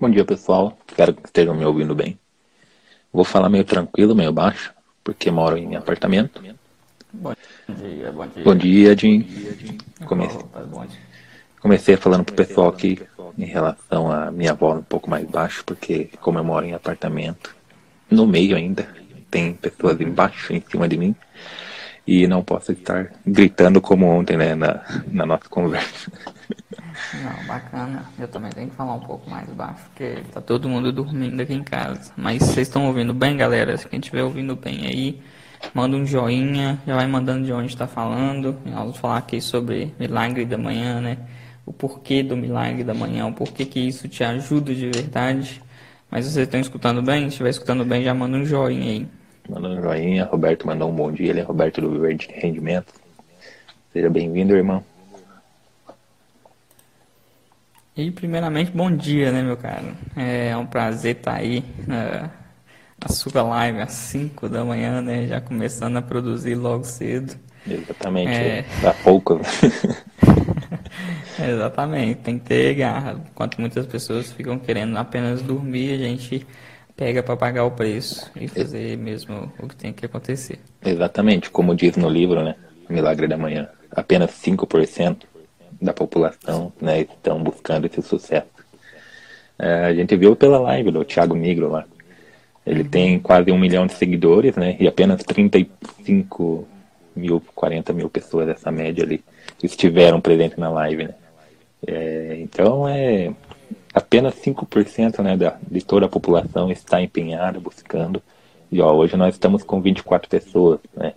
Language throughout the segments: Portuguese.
Bom dia, pessoal. Espero que estejam me ouvindo bem. Vou falar meio tranquilo, meio baixo, porque moro em apartamento. Bom dia, bom dia. Bom dia, Jim. Comecei, comecei falando pro pessoal aqui em relação à minha voz um pouco mais baixo, porque como eu moro em apartamento, no meio ainda, tem pessoas embaixo, em cima de mim, e não posso estar gritando como ontem, né, na, na nossa conversa. Não, bacana. Eu também tenho que falar um pouco mais baixo, porque tá todo mundo dormindo aqui em casa. Mas vocês estão ouvindo bem, galera? Se quem estiver ouvindo bem aí, manda um joinha, já vai mandando de onde está falando. Nós vamos falar aqui sobre milagre da manhã, né? O porquê do milagre da manhã, o porquê que isso te ajuda de verdade. Mas vocês estão escutando bem? Se estiver escutando bem, já manda um joinha aí. Manda um joinha. Roberto mandou um bom dia. Ele é Roberto do Viver de Rendimento. Seja bem-vindo, irmão. E primeiramente, bom dia, né, meu caro? É um prazer estar aí na, na sua live às 5 da manhã, né? Já começando a produzir logo cedo. Exatamente, é... dá pouco. Exatamente, tem que ter garra. Enquanto muitas pessoas ficam querendo apenas dormir, a gente pega para pagar o preço e fazer mesmo o que tem que acontecer. Exatamente, como diz no livro, né? Milagre da Manhã. Apenas 5% da população né, estão buscando esse sucesso. É, a gente viu pela live do Thiago Negro lá. Ele uhum. tem quase um milhão de seguidores, né? E apenas 35 mil, 40 mil pessoas dessa média ali estiveram presentes na live, né? É, então é apenas 5% né, da, de toda a população está empenhada, buscando. E ó, hoje nós estamos com 24 pessoas né,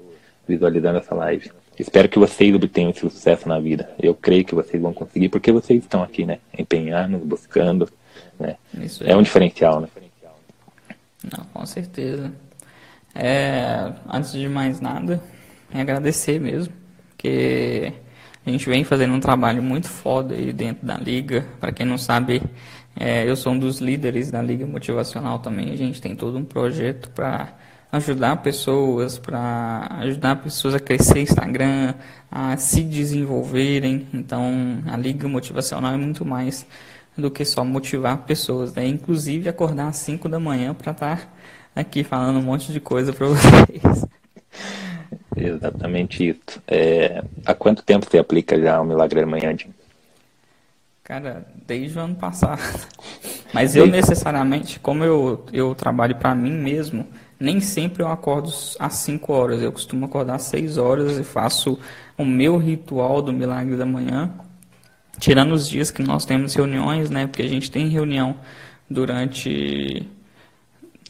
visualizando essa live. Espero que vocês obtenham esse sucesso na vida. Eu creio que vocês vão conseguir, porque vocês estão aqui, né? Empenhando, buscando. Né? é um diferencial, né? Não, com certeza. É, antes de mais nada, é agradecer mesmo, porque a gente vem fazendo um trabalho muito foda aí dentro da liga. Para quem não sabe, é, eu sou um dos líderes da liga motivacional também. A gente tem todo um projeto para ajudar pessoas, para ajudar pessoas a crescer Instagram, a se desenvolverem. Então, a liga motivacional é muito mais do que só motivar pessoas, né? Inclusive acordar às 5 da manhã para estar tá aqui falando um monte de coisa para vocês. Exatamente isso. É, há quanto tempo você aplica já o Milagre da Manhã, Jim? Cara, desde o ano passado. Mas eu necessariamente, como eu, eu trabalho para mim mesmo, nem sempre eu acordo às 5 horas. Eu costumo acordar às 6 horas e faço o meu ritual do milagre da manhã. Tirando os dias que nós temos reuniões, né? Porque a gente tem reunião durante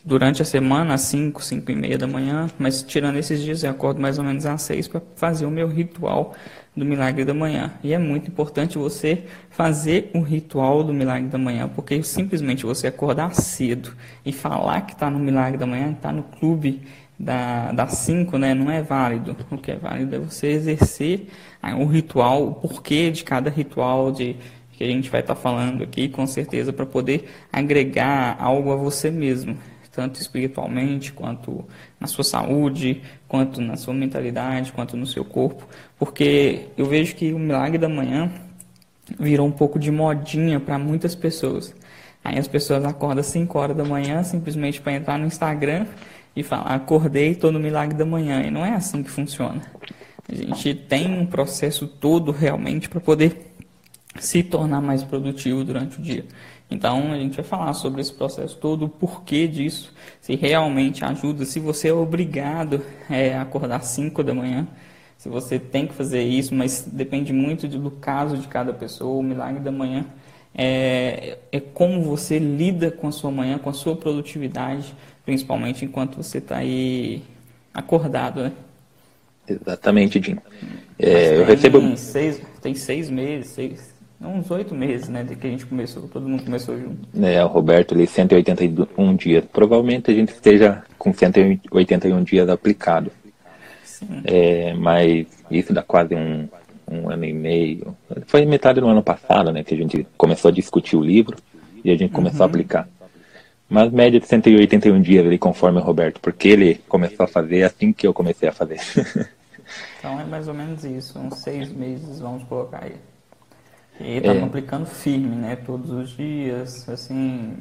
durante a semana, às 5, 5 e meia da manhã, mas tirando esses dias eu acordo mais ou menos às 6 para fazer o meu ritual do milagre da manhã. E é muito importante você fazer o ritual do milagre da manhã, porque simplesmente você acordar cedo e falar que está no milagre da manhã, está no clube da, das 5, né, não é válido. O que é válido é você exercer o ritual, o porquê de cada ritual, de que a gente vai estar tá falando aqui, com certeza, para poder agregar algo a você mesmo tanto espiritualmente, quanto na sua saúde, quanto na sua mentalidade, quanto no seu corpo, porque eu vejo que o milagre da manhã virou um pouco de modinha para muitas pessoas. Aí as pessoas acordam às 5 horas da manhã simplesmente para entrar no Instagram e falar: acordei, estou no milagre da manhã. E não é assim que funciona. A gente tem um processo todo realmente para poder se tornar mais produtivo durante o dia. Então a gente vai falar sobre esse processo todo, o porquê disso, se realmente ajuda, se você é obrigado é, a acordar às 5 da manhã, se você tem que fazer isso, mas depende muito do caso de cada pessoa, o milagre da manhã é, é como você lida com a sua manhã, com a sua produtividade, principalmente enquanto você está aí acordado, né? Exatamente, Jim. É, eu recebo. Seis, tem seis meses, seis, uns oito meses, né, de que a gente começou, todo mundo começou junto. É, o Roberto ali, 181 dias. Provavelmente a gente esteja com 181 dias aplicado. Sim. É, mas isso dá quase um, um ano e meio. Foi metade do ano passado, né, que a gente começou a discutir o livro e a gente começou uhum. a aplicar. Mas média de 181 dias ali, conforme o Roberto, porque ele começou a fazer assim que eu comecei a fazer. então é mais ou menos isso, uns seis meses, vamos colocar aí. E estamos é. aplicando firme, né? Todos os dias, assim,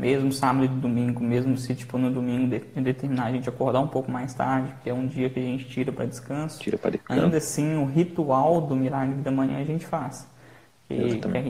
mesmo sábado e domingo, mesmo se tipo no domingo de, determinar a gente acordar um pouco mais tarde, porque é um dia que a gente tira para descanso. Tira para descanso. Ainda assim, o ritual do milagre da manhã a gente faz. Que, que, a,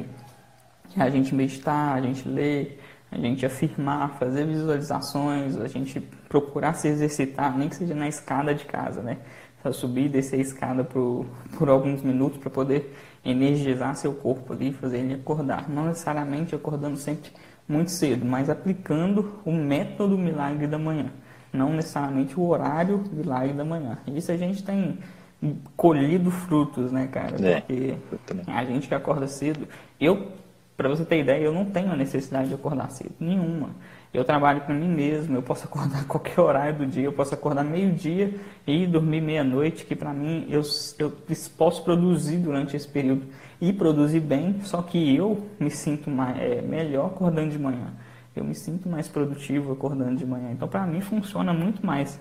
que a gente meditar, a gente ler, a gente afirmar, fazer visualizações, a gente procurar se exercitar, nem que seja na escada de casa, né? Só subir e descer a escada por, por alguns minutos para poder energizar seu corpo ali, fazer ele acordar. Não necessariamente acordando sempre muito cedo, mas aplicando o método milagre da manhã, não necessariamente o horário milagre da manhã. Isso a gente tem colhido frutos, né, cara? É, Porque a gente que acorda cedo, eu, para você ter ideia, eu não tenho a necessidade de acordar cedo, nenhuma. Eu trabalho para mim mesmo, eu posso acordar qualquer horário do dia, eu posso acordar meio-dia e dormir meia-noite, que para mim eu, eu posso produzir durante esse período e produzir bem, só que eu me sinto mais, é, melhor acordando de manhã. Eu me sinto mais produtivo acordando de manhã. Então, para mim, funciona muito mais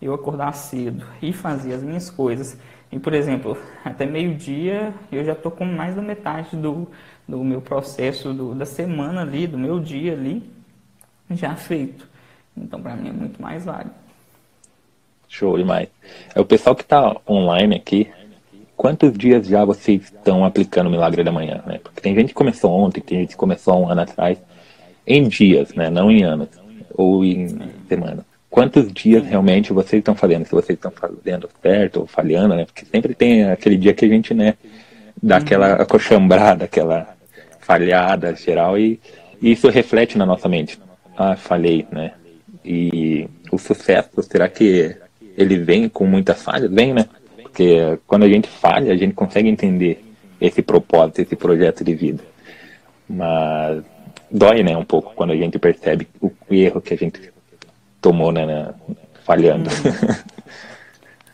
eu acordar cedo e fazer as minhas coisas. E, por exemplo, até meio-dia eu já estou com mais da metade do, do meu processo do, da semana ali, do meu dia ali, já feito. Então, para mim, é muito mais válido. Show demais. É o pessoal que está online aqui, quantos dias já vocês estão aplicando o Milagre da Manhã? Né? Porque tem gente que começou ontem, tem gente que começou um ano atrás, em dias, né? não em anos ou em semanas. Quantos dias realmente vocês estão fazendo? Se vocês estão fazendo certo ou falhando, né? Porque sempre tem aquele dia que a gente, né, dá aquela acochambrada, aquela falhada geral e, e isso reflete na nossa mente. Ah, falhei, né? E o sucesso, será que ele vem com muitas falhas? Vem, né? Porque quando a gente falha, a gente consegue entender esse propósito, esse projeto de vida. Mas dói, né, um pouco quando a gente percebe o erro que a gente tomou, né, né falhando.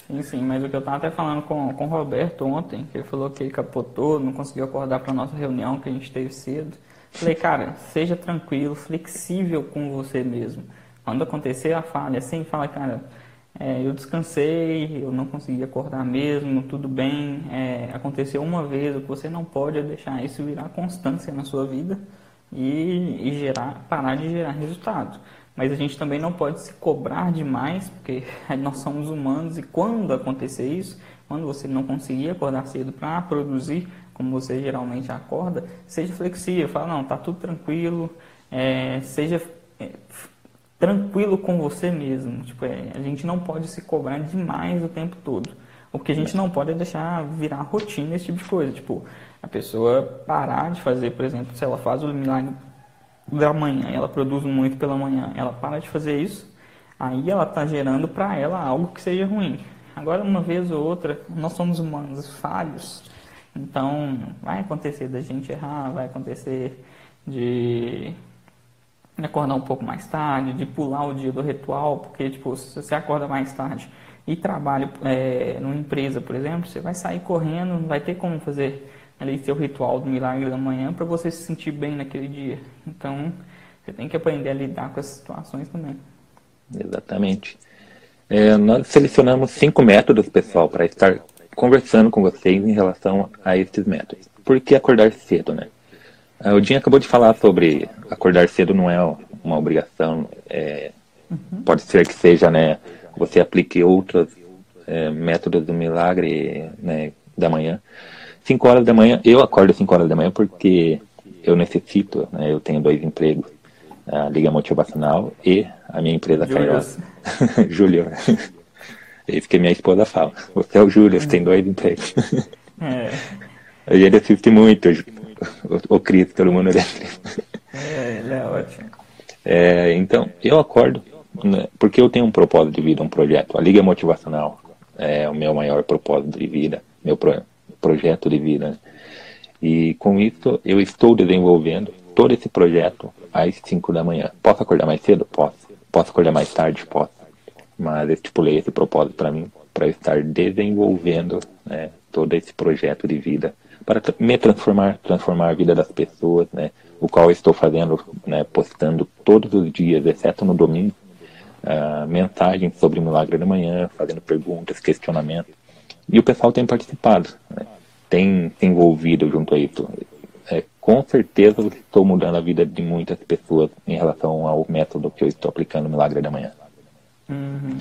Sim, sim, mas o que eu estava até falando com, com o Roberto ontem, que ele falou que ele capotou, não conseguiu acordar para nossa reunião que a gente teve cedo. Falei, cara, seja tranquilo, flexível com você mesmo. Quando acontecer a falha, assim, fala, cara, é, eu descansei, eu não consegui acordar mesmo, tudo bem. É, aconteceu uma vez, o que você não pode é deixar isso virar constância na sua vida e, e gerar, parar de gerar resultado. Mas a gente também não pode se cobrar demais, porque nós somos humanos e quando acontecer isso, quando você não conseguir acordar cedo para produzir, como você geralmente acorda, seja flexível, fala, não, tá tudo tranquilo, é, seja é, tranquilo com você mesmo. Tipo, é, a gente não pode se cobrar demais o tempo todo. O que a gente não pode é deixar virar rotina esse tipo de coisa. Tipo, a pessoa parar de fazer, por exemplo, se ela faz o milagre da manhã, ela produz muito pela manhã, ela para de fazer isso, aí ela está gerando para ela algo que seja ruim. Agora, uma vez ou outra, nós somos humanos falhos, então vai acontecer da gente errar, vai acontecer de acordar um pouco mais tarde, de pular o dia do ritual, porque tipo, se você acorda mais tarde e trabalha é, numa empresa, por exemplo, você vai sair correndo, não vai ter como fazer ali seu ritual do milagre da manhã para você se sentir bem naquele dia. Então, você tem que aprender a lidar com essas situações também. Exatamente. É, nós selecionamos cinco métodos, pessoal, para estar conversando com vocês em relação a esses métodos. Por que acordar cedo, né? Ah, o Dinho acabou de falar sobre acordar cedo não é uma obrigação. É, uhum. Pode ser que seja, né? Você aplique outros é, métodos do milagre né, da manhã. 5 horas da manhã, eu acordo às 5 horas da manhã porque eu necessito, né, eu tenho dois empregos, a Liga Motivacional e a minha empresa Júlio. Júlio. É isso que minha esposa fala. Você é o Júlio, você tem dois empregos. É. A gente assiste muito o, o Cris, todo mundo É, ele é ótimo. É, então, eu acordo né, porque eu tenho um propósito de vida, um projeto. A Liga Motivacional é o meu maior propósito de vida, meu pro, projeto de vida. Né? E com isso, eu estou desenvolvendo todo esse projeto às 5 da manhã. Posso acordar mais cedo? Posso. Posso acordar mais tarde? Posso. Mas estipulei esse propósito para mim, para estar desenvolvendo né, todo esse projeto de vida para me transformar, transformar a vida das pessoas, né? O qual estou fazendo, né, postando todos os dias, exceto no domingo, uh, mensagens sobre o milagre da manhã, fazendo perguntas, questionamentos. E o pessoal tem participado. Né? tem se envolvido junto a isso. É, com certeza estou mudando a vida de muitas pessoas em relação ao método que eu estou aplicando no Milagre da Manhã. Uhum.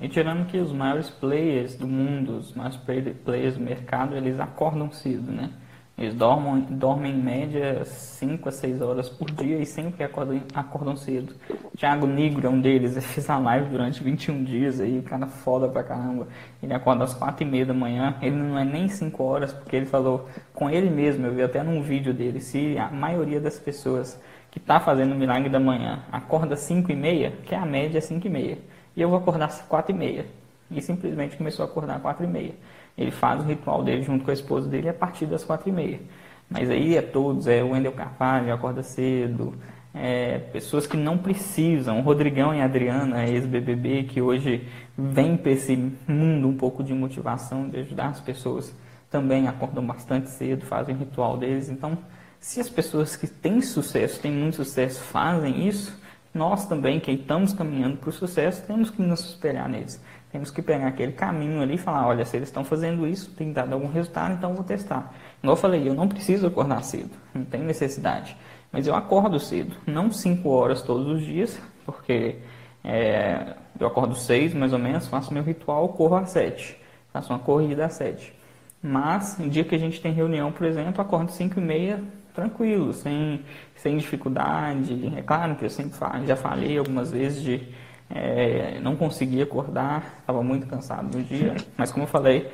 E tirando que os maiores players do mundo, os maiores players do mercado, eles acordam cedo, né? Eles dormem, dormem em média 5 a 6 horas por dia e sempre acordam, acordam cedo. Thiago Negro é um deles, ele fez a live durante 21 dias aí, o cara foda pra caramba. Ele acorda às 4 e meia da manhã, ele não é nem 5 horas, porque ele falou com ele mesmo, eu vi até num vídeo dele, se a maioria das pessoas que tá fazendo o milagre da manhã acorda às 5 e meia, que é a média 5 e meia, e eu vou acordar às 4 e meia. E simplesmente começou a acordar às 4 e meia. Ele faz o ritual dele junto com a esposa dele a partir das quatro e meia. Mas aí é todos, é o Wendel Carvalho, acorda cedo, é, pessoas que não precisam, o Rodrigão e a Adriana, ex-BBB, que hoje vem para esse mundo um pouco de motivação, de ajudar as pessoas, também acordam bastante cedo, fazem o ritual deles. Então, se as pessoas que têm sucesso, têm muito sucesso, fazem isso, nós também, que estamos caminhando para o sucesso, temos que nos espelhar neles. Temos que pegar aquele caminho ali e falar, olha, se eles estão fazendo isso, tem dado algum resultado, então vou testar. Igual eu falei, eu não preciso acordar cedo, não tem necessidade. Mas eu acordo cedo, não 5 horas todos os dias, porque é, eu acordo 6 mais ou menos, faço meu ritual, corro às 7. Faço uma corrida às 7. Mas, no dia que a gente tem reunião, por exemplo, acordo 5 e meia, tranquilo, sem, sem dificuldade. É claro que eu sempre falo, já falei algumas vezes de é, não conseguia acordar, estava muito cansado no dia, mas como eu falei,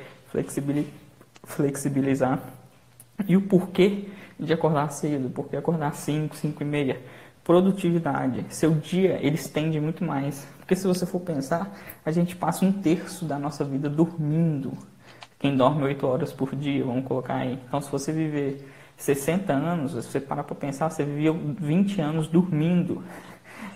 flexibilizar. E o porquê de acordar cedo, porquê acordar 5, 5 e meia? Produtividade. Seu dia, ele estende muito mais. Porque se você for pensar, a gente passa um terço da nossa vida dormindo. Quem dorme 8 horas por dia, vamos colocar aí. Então, se você viver 60 anos, se você parar para pensar, você viveu 20 anos dormindo.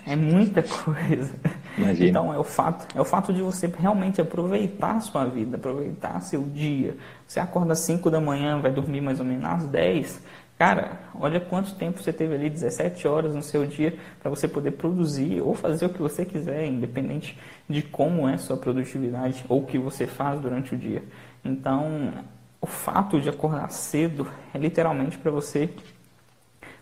É muita coisa. Imagina. Então é o fato, é o fato de você realmente aproveitar a sua vida, aproveitar seu dia. Você acorda às 5 da manhã, vai dormir mais ou menos às 10. Cara, olha quanto tempo você teve ali, 17 horas no seu dia, para você poder produzir ou fazer o que você quiser, independente de como é a sua produtividade ou o que você faz durante o dia. Então, o fato de acordar cedo é literalmente para você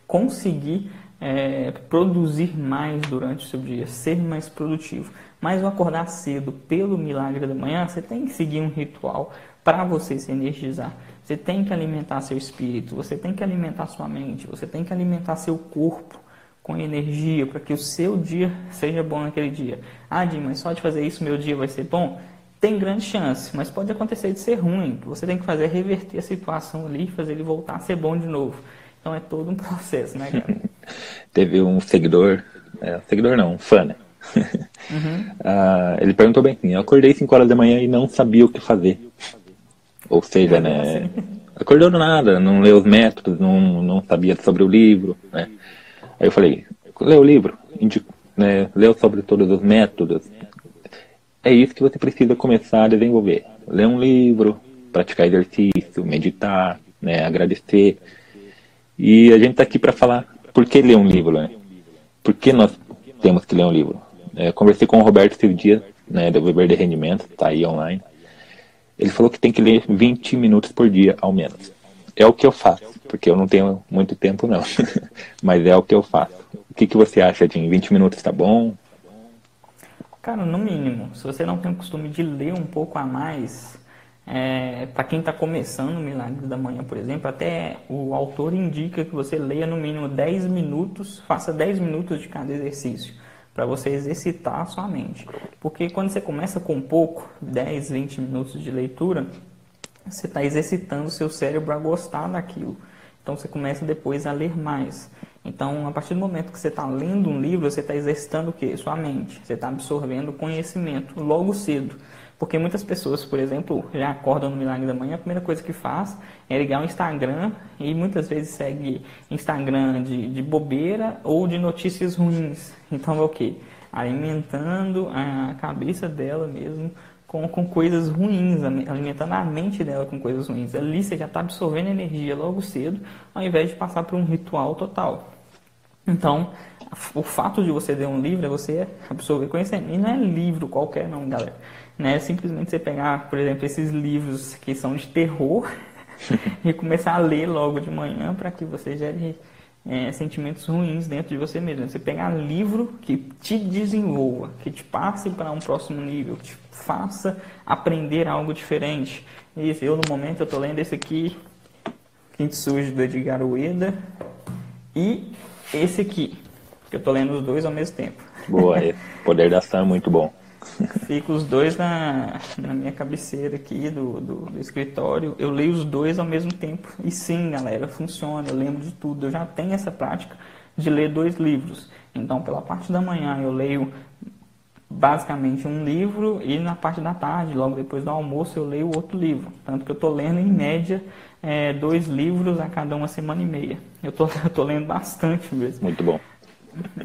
conseguir é, produzir mais durante o seu dia, ser mais produtivo. Mas o acordar cedo pelo milagre da manhã, você tem que seguir um ritual para você se energizar. Você tem que alimentar seu espírito, você tem que alimentar sua mente, você tem que alimentar seu corpo com energia para que o seu dia seja bom naquele dia. Ah, Jim, mas só de fazer isso meu dia vai ser bom? Tem grande chance, mas pode acontecer de ser ruim. Você tem que fazer reverter a situação ali, fazer ele voltar a ser bom de novo. Então é todo um processo, né, cara? Teve um seguidor, é, seguidor não, um fã, né? Uhum. uh, ele perguntou bem assim, eu acordei 5 horas da manhã e não sabia o que fazer. Ou seja, né? Acordou do nada, não leu os métodos, não, não sabia sobre o livro, né? Aí eu falei, leu o livro, indico, né? leu sobre todos os métodos. É isso que você precisa começar a desenvolver. Ler um livro, praticar exercício, meditar, né? agradecer. E a gente está aqui para falar por que ler um livro, né? Por que nós temos que ler um livro? É, conversei com o Roberto esses dias, né, do Weber de Rendimento, está aí online. Ele falou que tem que ler 20 minutos por dia, ao menos. É o que eu faço, porque eu não tenho muito tempo, não. Mas é o que eu faço. O que, que você acha, Jim? 20 minutos está bom? Cara, no mínimo. Se você não tem o costume de ler um pouco a mais, é, para quem está começando o Milagre da Manhã, por exemplo, até o autor indica que você leia no mínimo 10 minutos, faça 10 minutos de cada exercício, para você exercitar a sua mente. Porque quando você começa com pouco, 10, 20 minutos de leitura, você está exercitando o seu cérebro a gostar daquilo. Então você começa depois a ler mais. Então, a partir do momento que você está lendo um livro, você está exercitando o quê? Sua mente. Você está absorvendo conhecimento logo cedo. Porque muitas pessoas, por exemplo, já acordam no Milagre da Manhã, a primeira coisa que faz é ligar o Instagram e muitas vezes segue Instagram de, de bobeira ou de notícias ruins. Então é o que? Alimentando a cabeça dela mesmo com, com coisas ruins, alimentando a mente dela com coisas ruins. Ali você já está absorvendo energia logo cedo, ao invés de passar por um ritual total. Então, o fato de você ler um livro é você absorver conhecimento. E não é livro qualquer não, galera. Né? Simplesmente você pegar, por exemplo, esses livros que são de terror, e começar a ler logo de manhã para que você gere é, sentimentos ruins dentro de você mesmo. Você pegar livro que te desenvolva, que te passe para um próximo nível, que te faça aprender algo diferente. Isso, eu no momento eu estou lendo esse aqui, Kintsugi do Edgar Ueda, e esse aqui, que eu estou lendo os dois ao mesmo tempo. Boa, é. Poder da ação é muito bom. Fico os dois na, na minha cabeceira aqui do, do, do, escritório. Eu leio os dois ao mesmo tempo. E sim, galera, funciona. Eu lembro de tudo. Eu já tenho essa prática de ler dois livros. Então, pela parte da manhã, eu leio basicamente um livro e na parte da tarde, logo depois do almoço, eu leio outro livro. Tanto que eu estou lendo, em média, é, dois livros a cada uma semana e meia. Eu estou lendo bastante mesmo. Muito bom.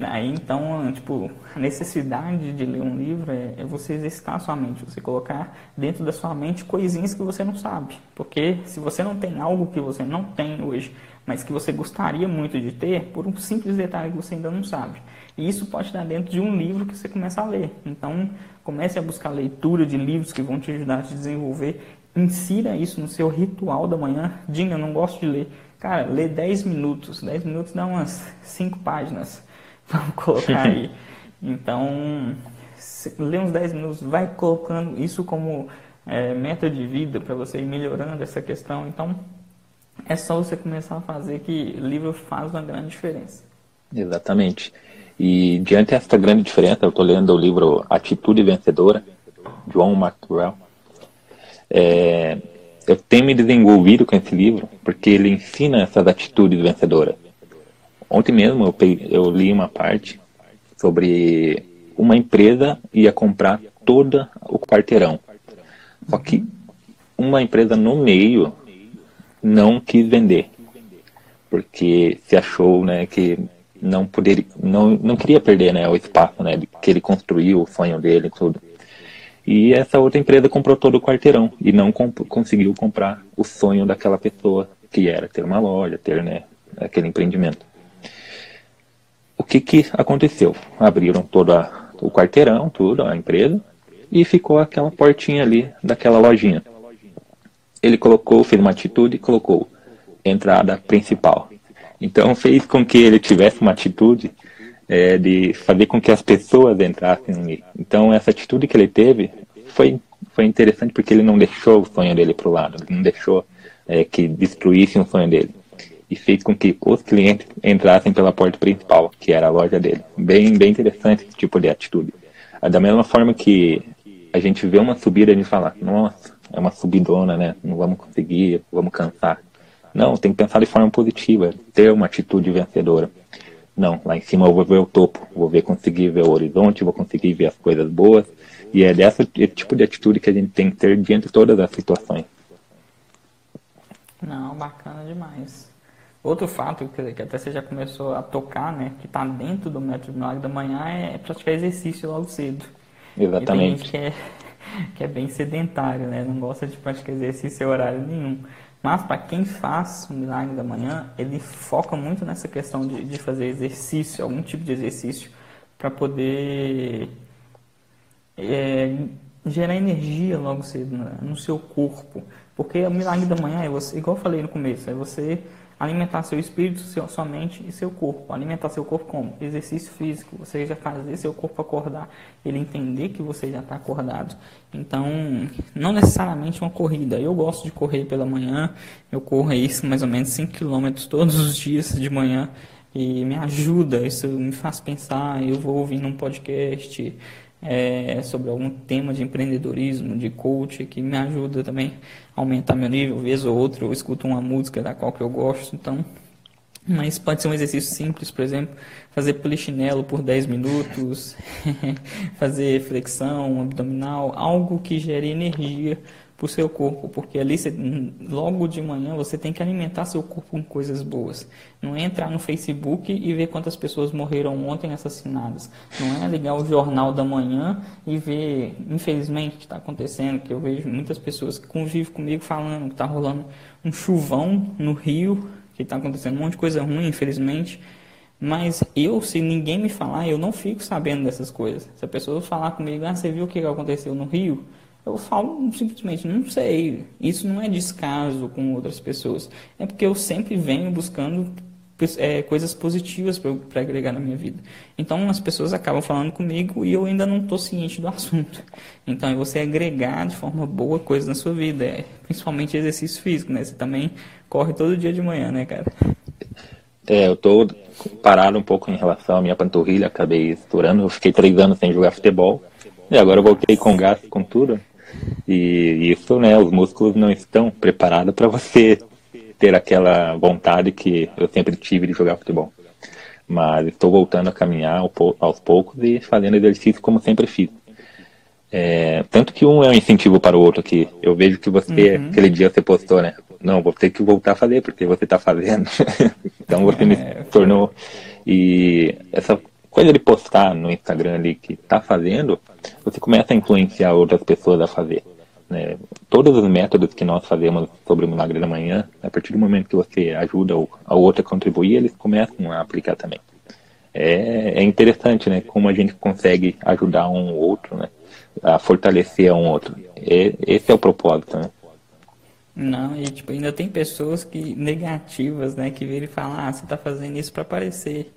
Aí então, tipo, a necessidade de ler um livro é, é, você exercitar a sua mente, você colocar dentro da sua mente coisinhas que você não sabe. Porque se você não tem algo que você não tem hoje, mas que você gostaria muito de ter, por um simples detalhe que você ainda não sabe. E isso pode estar dentro de um livro que você começa a ler. Então, comece a buscar leitura de livros que vão te ajudar a te desenvolver. Insira isso no seu ritual da manhã. Diga, eu não gosto de ler. Cara, lê 10 minutos. 10 minutos dá umas 5 páginas Vamos colocar aí. Então, lê uns 10 minutos, vai colocando isso como é, meta de vida para você ir melhorando essa questão. Então, é só você começar a fazer que livro faz uma grande diferença. Exatamente. E diante dessa grande diferença, eu estou lendo o livro Atitude Vencedora, John Maxwell. É, eu tenho me desenvolvido com esse livro porque ele ensina essas atitudes vencedoras. Ontem mesmo eu, peguei, eu li uma parte sobre uma empresa ia comprar todo o quarteirão. Só que uma empresa no meio não quis vender. Porque se achou né, que não poderia, não, não queria perder né, o espaço né, que ele construiu, o sonho dele e tudo. E essa outra empresa comprou todo o quarteirão e não comp conseguiu comprar o sonho daquela pessoa, que era ter uma loja, ter né, aquele empreendimento o que, que aconteceu? Abriram todo a, o quarteirão, tudo, a empresa, e ficou aquela portinha ali daquela lojinha. Ele colocou, fez uma atitude e colocou entrada principal. Então fez com que ele tivesse uma atitude é, de fazer com que as pessoas entrassem ali. Então essa atitude que ele teve foi, foi interessante porque ele não deixou o sonho dele para o lado, não deixou é, que destruísse o sonho dele e fez com que os clientes entrassem pela porta principal, que era a loja dele. Bem, bem interessante esse tipo de atitude. Da mesma forma que a gente vê uma subida e a gente fala, nossa, é uma subidona, né? Não vamos conseguir, vamos cansar. Não, tem que pensar de forma positiva, ter uma atitude vencedora. Não, lá em cima eu vou ver o topo, vou ver conseguir ver o horizonte, vou conseguir ver as coisas boas. E é dessa esse tipo de atitude que a gente tem que ter diante de todas as situações. Não, bacana demais. Outro fato que, que até você já começou a tocar, né, que está dentro do método milagre da manhã é praticar exercício logo cedo. Exatamente. E tem gente que é, que é bem sedentário, né, não gosta de praticar exercício em horário nenhum. Mas para quem faz o milagre da manhã, ele foca muito nessa questão de, de fazer exercício, algum tipo de exercício, para poder é, gerar energia logo cedo né, no seu corpo. Porque o milagre da manhã é você, igual eu falei no começo, é você alimentar seu espírito, seu, sua mente e seu corpo. Alimentar seu corpo como? Exercício físico. Você já fazer seu corpo acordar, ele entender que você já está acordado. Então, não necessariamente uma corrida. Eu gosto de correr pela manhã. Eu corro isso mais ou menos 5 km todos os dias de manhã e me ajuda. Isso me faz pensar. Eu vou ouvindo um podcast é, sobre algum tema de empreendedorismo, de coach, que me ajuda também a aumentar meu nível. Vez ou outra eu escuto uma música da qual que eu gosto, então. Mas pode ser um exercício simples, por exemplo, fazer polichinelo por 10 minutos, fazer flexão abdominal, algo que gere energia para o seu corpo, porque ali você, logo de manhã você tem que alimentar seu corpo com coisas boas. Não é entrar no Facebook e ver quantas pessoas morreram ontem assassinadas. Não é ligar o jornal da manhã e ver, infelizmente, o que está acontecendo, que eu vejo muitas pessoas que convivem comigo falando que está rolando um chuvão no Rio, que está acontecendo um monte de coisa ruim, infelizmente. Mas eu, se ninguém me falar, eu não fico sabendo dessas coisas. Se a pessoa falar comigo, ah, você viu o que aconteceu no Rio? Eu falo simplesmente, não sei. Isso não é descaso com outras pessoas. É porque eu sempre venho buscando é, coisas positivas para agregar na minha vida. Então as pessoas acabam falando comigo e eu ainda não estou ciente do assunto. Então é você agregar de forma boa coisas na sua vida, é, principalmente exercício físico, né? Você também corre todo dia de manhã, né, cara? É, eu tô parado um pouco em relação à minha panturrilha, acabei estourando, eu fiquei três anos sem jogar futebol, e agora eu voltei com gás, com tudo, e isso, né, os músculos não estão preparados para você ter aquela vontade que eu sempre tive de jogar futebol. Mas estou voltando a caminhar aos poucos e fazendo exercício como sempre fiz. É, tanto que um é um incentivo para o outro aqui. Eu vejo que você, uhum. aquele dia você postou, né? Não, vou ter que voltar a fazer, porque você está fazendo. então você me é, tornou. E essa coisa de postar no Instagram ali que está fazendo, você começa a influenciar outras pessoas a fazer. Né? Todos os métodos que nós fazemos sobre o milagre da manhã, a partir do momento que você ajuda a outro a contribuir, eles começam a aplicar também. É, é interessante, né? Como a gente consegue ajudar um ou outro, né? A fortalecer um outro. E, esse é o propósito, né? Não, e tipo, ainda tem pessoas que negativas, né, que viram e falam, ah, você tá fazendo isso para aparecer.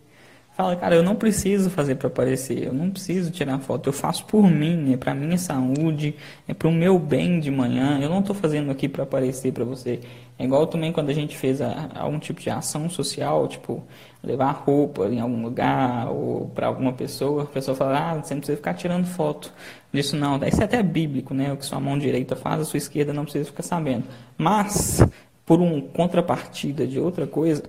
Fala, cara, eu não preciso fazer para aparecer, eu não preciso tirar foto, eu faço por mim, é para minha saúde, é para o meu bem de manhã. Eu não estou fazendo aqui para aparecer para você. É igual também quando a gente fez a, algum tipo de ação social, tipo levar roupa em algum lugar ou para alguma pessoa, a pessoa fala, ah, você não precisa ficar tirando foto disso não. Isso é até bíblico, né? O que sua mão direita faz, a sua esquerda não precisa ficar sabendo. Mas por um contrapartida de outra coisa,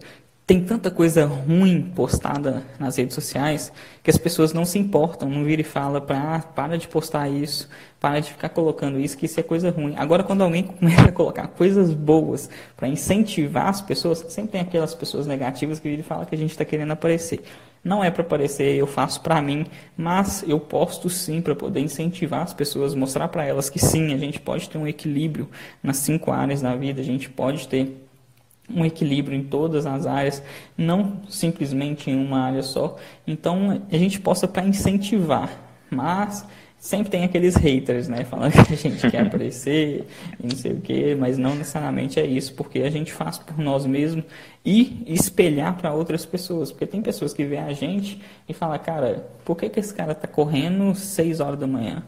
tem tanta coisa ruim postada nas redes sociais que as pessoas não se importam, não viram e falam para ah, para de postar isso, para de ficar colocando isso, que isso é coisa ruim. Agora, quando alguém começa a colocar coisas boas para incentivar as pessoas, sempre tem aquelas pessoas negativas que viram e falam que a gente está querendo aparecer. Não é para aparecer, eu faço para mim, mas eu posto sim para poder incentivar as pessoas, mostrar para elas que sim, a gente pode ter um equilíbrio nas cinco áreas da vida, a gente pode ter um equilíbrio em todas as áreas, não simplesmente em uma área só. Então, a gente possa para incentivar, mas sempre tem aqueles haters, né, falando que a gente quer aparecer e não sei o quê, mas não necessariamente é isso, porque a gente faz por nós mesmos e espelhar para outras pessoas, porque tem pessoas que vê a gente e fala, cara, por que que esse cara está correndo 6 horas da manhã?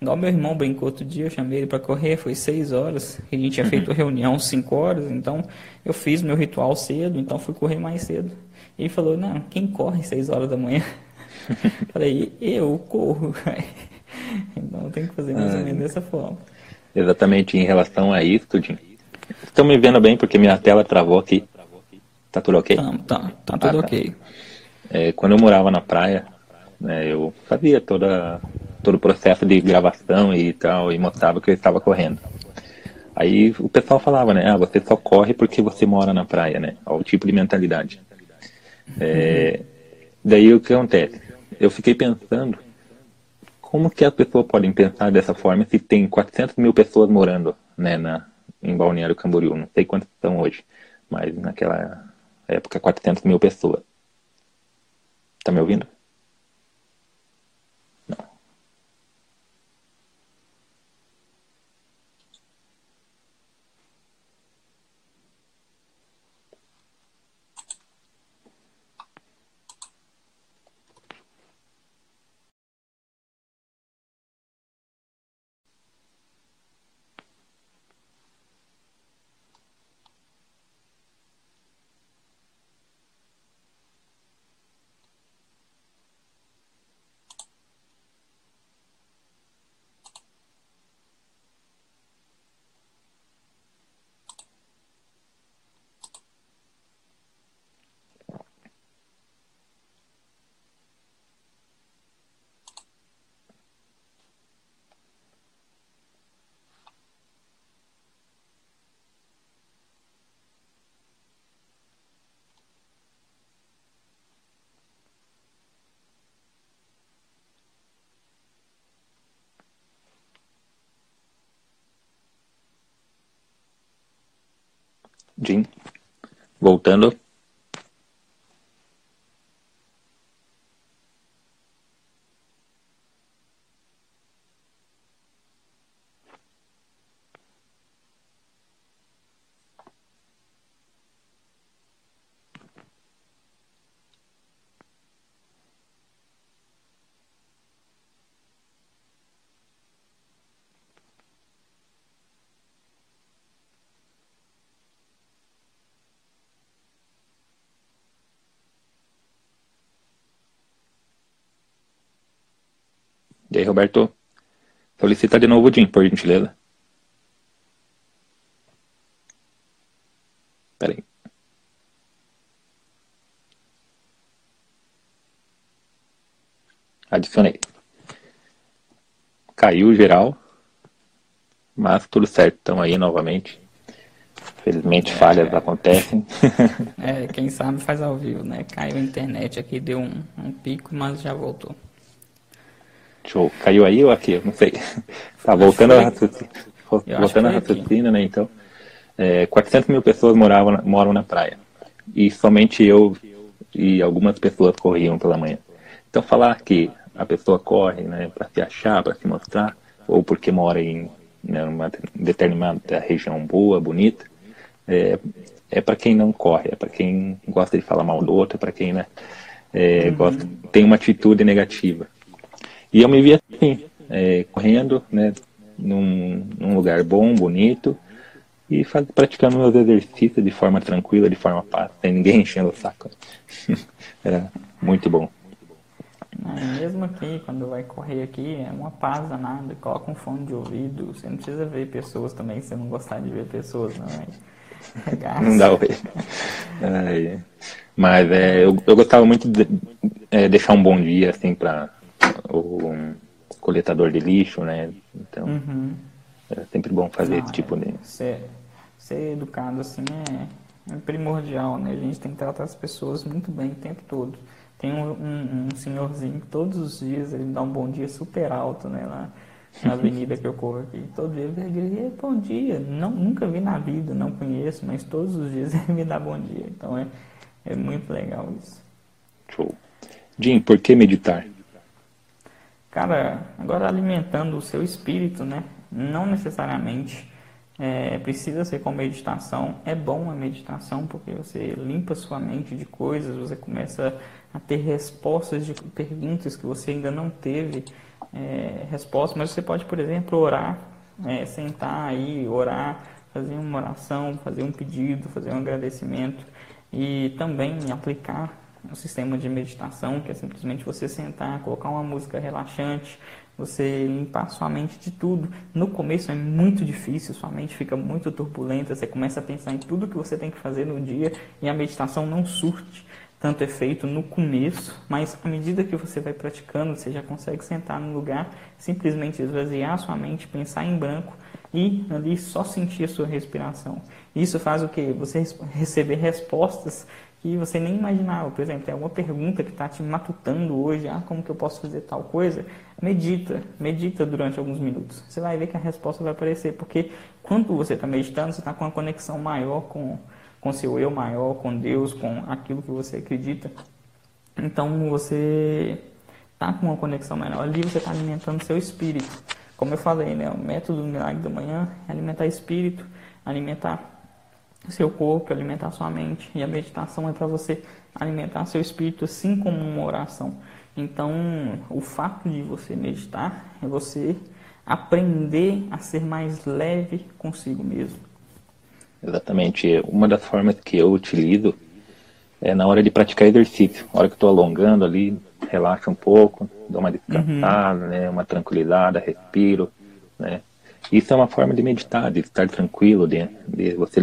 Igual meu irmão brincou outro dia, eu chamei ele para correr, foi seis horas, a gente tinha feito reunião cinco horas, então eu fiz meu ritual cedo, então fui correr mais cedo. E ele falou, não, quem corre seis horas da manhã? Falei, eu corro. então tem que fazer mais ou menos dessa forma. Exatamente, em relação a isso, Jim. Estão me vendo bem porque minha tela travou aqui. Tá tudo ok? Tá, tá, tá tudo ah, tá. ok. É, quando eu morava na praia, né, eu fazia toda todo o processo de gravação e tal, e mostrava que eu estava correndo. Aí o pessoal falava, né? Ah, você só corre porque você mora na praia, né? Olha o tipo de mentalidade. É, daí o que acontece? Eu fiquei pensando como que as pessoas podem pensar dessa forma se tem 400 mil pessoas morando né, na, em Balneário Camboriú. Não sei quantas são hoje, mas naquela época 400 mil pessoas. Tá me ouvindo? Jim, voltando. E aí, Roberto? Solicita de novo o Jim, por gentileza. Peraí. Adicionei. Caiu geral, mas tudo certo. Estamos aí novamente. Felizmente falhas é. acontecem. É, quem sabe faz ao vivo, né? Caiu a internet aqui, deu um, um pico, mas já voltou. Show. Caiu aí ou aqui? Eu não sei. Tá voltando a raciocínio. Voltando a raciocínio, né? Então, é, 400 mil pessoas moravam, moram na praia. E somente eu e algumas pessoas corriam pela manhã. Então, falar que a pessoa corre né, para se achar, para se mostrar, ou porque mora em né, uma determinada região boa, bonita, é, é para quem não corre, é para quem gosta de falar mal do outro, é para quem né, é, uhum. gosta, tem uma atitude negativa. E eu me vi assim, é, correndo, né, num, num, lugar bom, bonito, e faz, praticando meus exercícios de forma tranquila, de forma paz, sem ninguém enchendo o saco. Era muito bom. mesmo aqui, quando vai correr aqui, é uma paz danada, coloca um fone de ouvido, você não precisa ver pessoas também, se você não gostar de ver pessoas, não é? não dá o é, Mas é, eu, eu gostava muito de é, deixar um bom dia, assim, para o um coletador de lixo, né? Então, uhum. é sempre bom fazer ah, esse tipo de... Ser, ser educado, assim, é, é, primordial, né? A gente tem que tratar as pessoas muito bem o tempo todo. Tem um, um, um senhorzinho que todos os dias ele dá um bom dia super alto, né? Lá na avenida que eu corro aqui. Todo dia ele grita, bom dia. Não, nunca vi na vida, não conheço, mas todos os dias ele me dá bom dia. Então é, é muito legal isso. Show. Jim, por que meditar? Cara, agora alimentando o seu espírito, né? Não necessariamente é, precisa ser com meditação. É bom a meditação porque você limpa sua mente de coisas, você começa a ter respostas de perguntas que você ainda não teve é, respostas. Mas você pode, por exemplo, orar, é, sentar aí, orar, fazer uma oração, fazer um pedido, fazer um agradecimento e também aplicar um sistema de meditação, que é simplesmente você sentar, colocar uma música relaxante, você limpar sua mente de tudo. No começo é muito difícil, sua mente fica muito turbulenta, você começa a pensar em tudo que você tem que fazer no dia e a meditação não surte tanto efeito no começo, mas à medida que você vai praticando, você já consegue sentar no lugar, simplesmente esvaziar sua mente, pensar em branco e ali só sentir a sua respiração. Isso faz o que? Você receber respostas que você nem imaginava. Por exemplo, tem alguma pergunta que está te matutando hoje, ah, como que eu posso fazer tal coisa? Medita, medita durante alguns minutos. Você vai ver que a resposta vai aparecer, porque quando você está meditando, você está com uma conexão maior com com seu eu maior, com Deus, com aquilo que você acredita. Então você está com uma conexão maior. Ali você está alimentando seu espírito. Como eu falei, né, o método do milagre da manhã é alimentar espírito, alimentar seu corpo, alimentar sua mente. E a meditação é para você alimentar seu espírito, assim como uma oração. Então, o fato de você meditar é você aprender a ser mais leve consigo mesmo. Exatamente. Uma das formas que eu utilizo é na hora de praticar exercício. Na hora que estou alongando ali, relaxa um pouco, dou uma descansada, uhum. né, uma tranquilidade, respiro, né. Isso é uma forma de meditar, de estar tranquilo, de, de você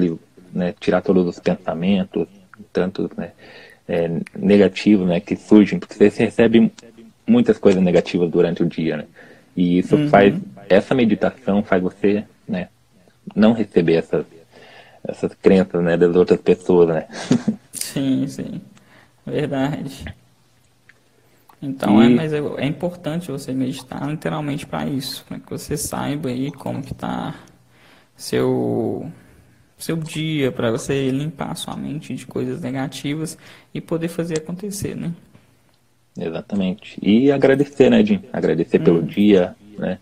né, tirar todos os pensamentos, tanto né, é, negativos né, que surgem, porque você recebe muitas coisas negativas durante o dia, né? E isso uhum. faz, essa meditação faz você né, não receber essas, essas crenças né, das outras pessoas, né? sim, sim. Verdade. Então e... é, mas é, é, importante você meditar literalmente para isso, para que você saiba aí como que tá seu seu dia, para você limpar a sua mente de coisas negativas e poder fazer acontecer, né? Exatamente. E agradecer, né, Jim? Agradecer hum. pelo dia, né?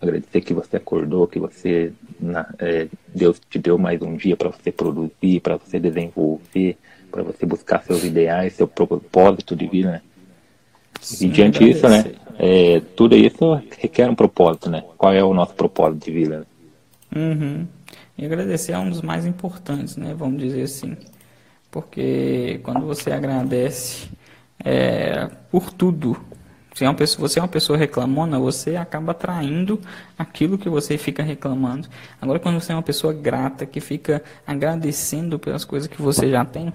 Agradecer que você acordou, que você na, é, Deus te deu mais um dia para você produzir, para você desenvolver, para você buscar seus ideais, seu propósito de vida, né? Sim, e diante disso, né? É, tudo isso requer um propósito, né? Qual é o nosso propósito de vida? Né? Uhum. E agradecer é um dos mais importantes, né? Vamos dizer assim. Porque quando você agradece é, por tudo, Se é uma pessoa, você é uma pessoa reclamona, você acaba atraindo aquilo que você fica reclamando. Agora, quando você é uma pessoa grata, que fica agradecendo pelas coisas que você já tem,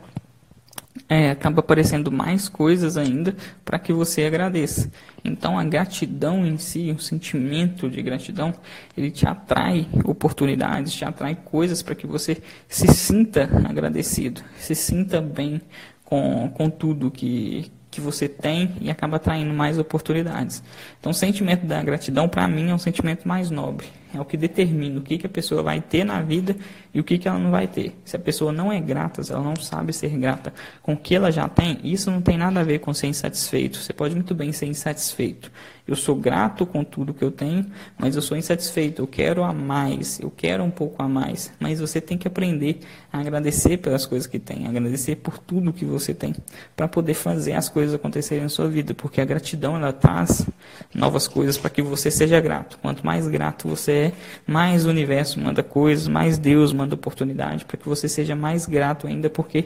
é, acaba aparecendo mais coisas ainda para que você agradeça. Então a gratidão em si, o sentimento de gratidão, ele te atrai oportunidades, te atrai coisas para que você se sinta agradecido, se sinta bem com, com tudo que, que você tem e acaba atraindo mais oportunidades. Então, o sentimento da gratidão, para mim, é um sentimento mais nobre. É o que determina o que, que a pessoa vai ter na vida e o que, que ela não vai ter. Se a pessoa não é grata, se ela não sabe ser grata com o que ela já tem, isso não tem nada a ver com ser insatisfeito. Você pode muito bem ser insatisfeito. Eu sou grato com tudo que eu tenho, mas eu sou insatisfeito. Eu quero a mais, eu quero um pouco a mais. Mas você tem que aprender a agradecer pelas coisas que tem, agradecer por tudo que você tem, para poder fazer as coisas acontecerem na sua vida, porque a gratidão ela traz novas coisas para que você seja grato. Quanto mais grato você é, mais o universo manda coisas, mais Deus manda oportunidade para que você seja mais grato ainda, porque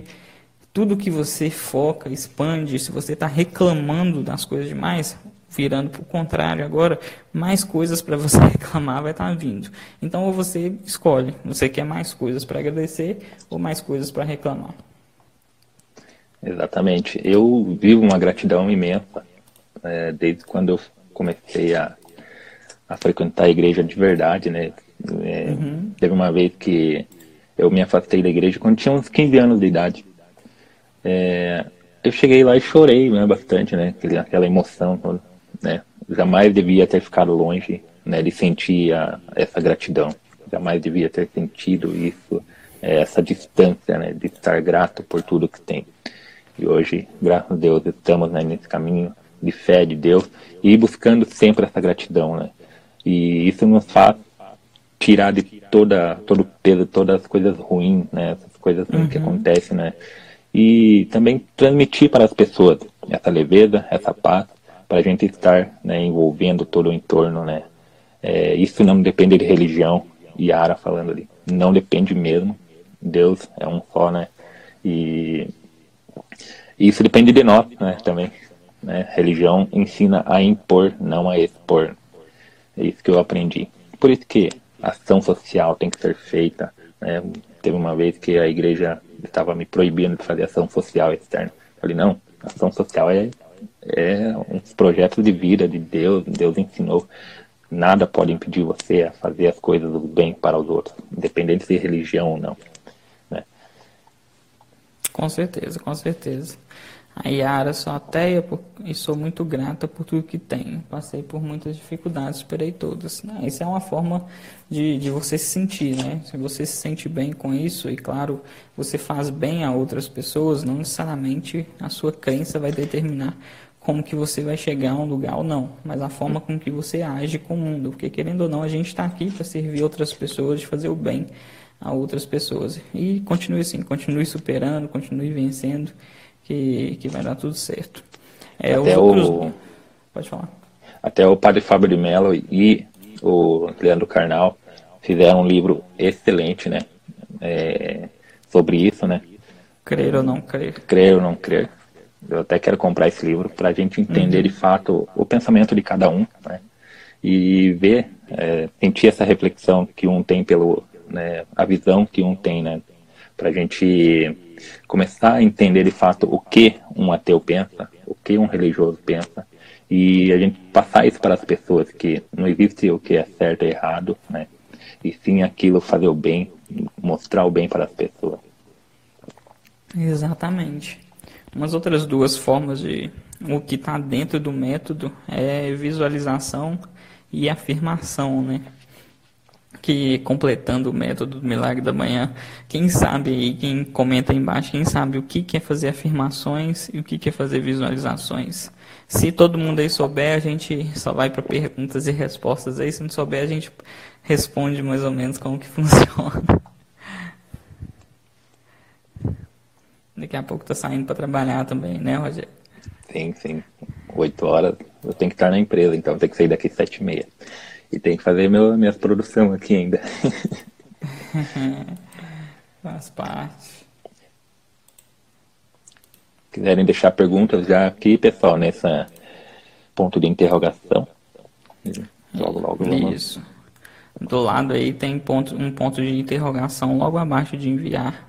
tudo que você foca, expande, se você está reclamando das coisas demais, virando para o contrário agora, mais coisas para você reclamar vai estar tá vindo. Então, ou você escolhe, você quer mais coisas para agradecer ou mais coisas para reclamar. Exatamente. Eu vivo uma gratidão imensa é, desde quando eu comecei a, a frequentar a igreja de verdade, né? É, uhum. Teve uma vez que eu me afastei da igreja quando tinha uns 15 anos de idade. É, eu cheguei lá e chorei né, bastante, né? Aquela emoção né? Jamais devia ter ficado longe, né? De sentir a, essa gratidão. Jamais devia ter sentido isso, é, essa distância, né? De estar grato por tudo que tem. E hoje, graças a Deus, estamos né, nesse caminho de fé de Deus e buscando sempre essa gratidão, né? E isso nos faz tirar de toda todo o peso, todas as coisas ruins, né? Essas coisas uhum. que acontecem, né? E também transmitir para as pessoas essa leveza, essa paz para a gente estar né, envolvendo todo o entorno, né? É, isso não depende de religião, Yara falando ali, não depende mesmo. Deus é um só, né? E isso depende de nós, né? Também, né? Religião ensina a impor, não a expor. É isso que eu aprendi. Por isso que ação social tem que ser feita. Né? Teve uma vez que a igreja estava me proibindo de fazer ação social externa. Eu falei, não, ação social é é um projeto de vida de Deus, Deus ensinou. Nada pode impedir você a fazer as coisas do bem para os outros, independente de religião ou não. Né? Com certeza, com certeza. A Yara sou ateia por, e sou muito grata por tudo que tenho. Passei por muitas dificuldades, superei todas. Né? Isso é uma forma de, de você se sentir, né? Se você se sente bem com isso, e claro, você faz bem a outras pessoas, não necessariamente a sua crença vai determinar como que você vai chegar a um lugar ou não, mas a forma com que você age com o mundo, porque querendo ou não, a gente está aqui para servir outras pessoas, de fazer o bem a outras pessoas. E continue assim, continue superando, continue vencendo, que, que vai dar tudo certo. É, Até outros... o... Pode falar. Até o Padre Fábio de Mello e o Leandro Carnal fizeram um livro excelente, né? É, sobre isso, né? Crer ou não crer. Crer ou não crer. Eu até quero comprar esse livro para a gente entender uhum. de fato o pensamento de cada um, né? E ver, é, sentir essa reflexão que um tem pelo, né, a visão que um tem, né? Para a gente começar a entender de fato o que um ateu pensa, o que um religioso pensa, e a gente passar isso para as pessoas que não existe o que é certo e errado, né? E sim aquilo fazer o bem, mostrar o bem para as pessoas. Exatamente. Umas outras duas formas de o que está dentro do método é visualização e afirmação, né? Que completando o método do milagre da manhã, quem sabe aí, quem comenta aí embaixo, quem sabe o que, que é fazer afirmações e o que, que é fazer visualizações. Se todo mundo aí souber, a gente só vai para perguntas e respostas aí. Se não souber, a gente responde mais ou menos como que funciona. Daqui a pouco tá saindo para trabalhar também, né, Rogério? Sim, sim. Oito horas eu tenho que estar na empresa, então eu tenho que sair daqui sete e meia. E tem que fazer meu, minhas produções aqui ainda. Faz parte. Quiserem deixar perguntas já aqui, pessoal, nessa ponto de interrogação. Logo, logo, logo. Isso. Do lado aí tem ponto, um ponto de interrogação logo abaixo de enviar.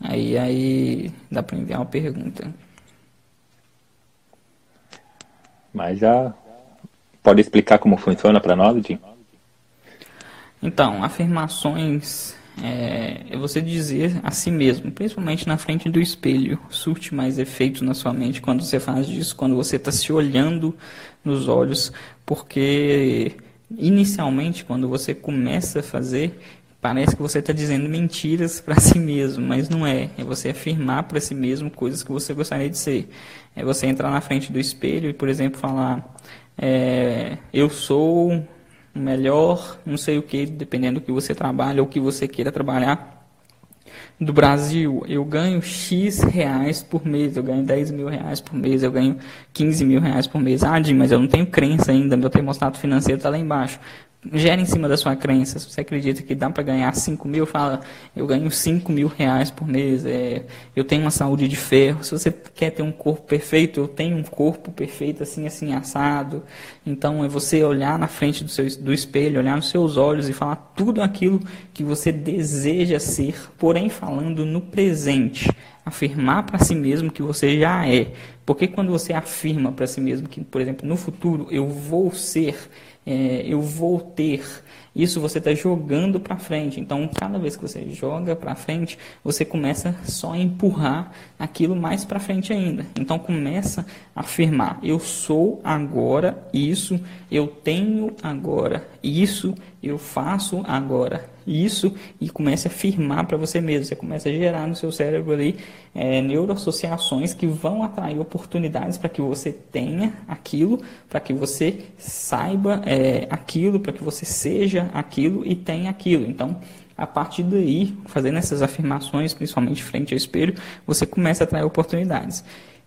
Aí, aí dá para enviar uma pergunta. Mas já pode explicar como funciona para nós, Jim? Então, afirmações é, você dizer a si mesmo, principalmente na frente do espelho, surte mais efeito na sua mente quando você faz isso, quando você está se olhando nos olhos, porque inicialmente, quando você começa a fazer, parece que você está dizendo mentiras para si mesmo, mas não é. É você afirmar para si mesmo coisas que você gostaria de ser. É você entrar na frente do espelho e, por exemplo, falar: é, Eu sou o melhor, não sei o que, dependendo do que você trabalha ou que você queira trabalhar. Do Brasil, eu ganho X reais por mês, eu ganho 10 mil reais por mês, eu ganho 15 mil reais por mês. Ah, Jim, mas eu não tenho crença ainda, meu termostato financeiro está lá embaixo gera em cima da sua crença. Se você acredita que dá para ganhar 5 mil, fala, eu ganho 5 mil reais por mês, é, eu tenho uma saúde de ferro. Se você quer ter um corpo perfeito, eu tenho um corpo perfeito, assim, assim, assado. Então, é você olhar na frente do, seu, do espelho, olhar nos seus olhos e falar tudo aquilo que você deseja ser, porém falando no presente. Afirmar para si mesmo que você já é. Porque quando você afirma para si mesmo que, por exemplo, no futuro eu vou ser é, eu vou ter. Isso você está jogando para frente. Então, cada vez que você joga para frente, você começa só a empurrar aquilo mais para frente ainda. Então, começa a afirmar: eu sou agora isso, eu tenho agora isso, eu faço agora isso e comece a afirmar para você mesmo. Você começa a gerar no seu cérebro ali é, neuroassociações que vão atrair oportunidades para que você tenha aquilo, para que você saiba é, aquilo, para que você seja aquilo e tenha aquilo. Então, a partir daí, fazendo essas afirmações, principalmente frente ao espelho, você começa a atrair oportunidades.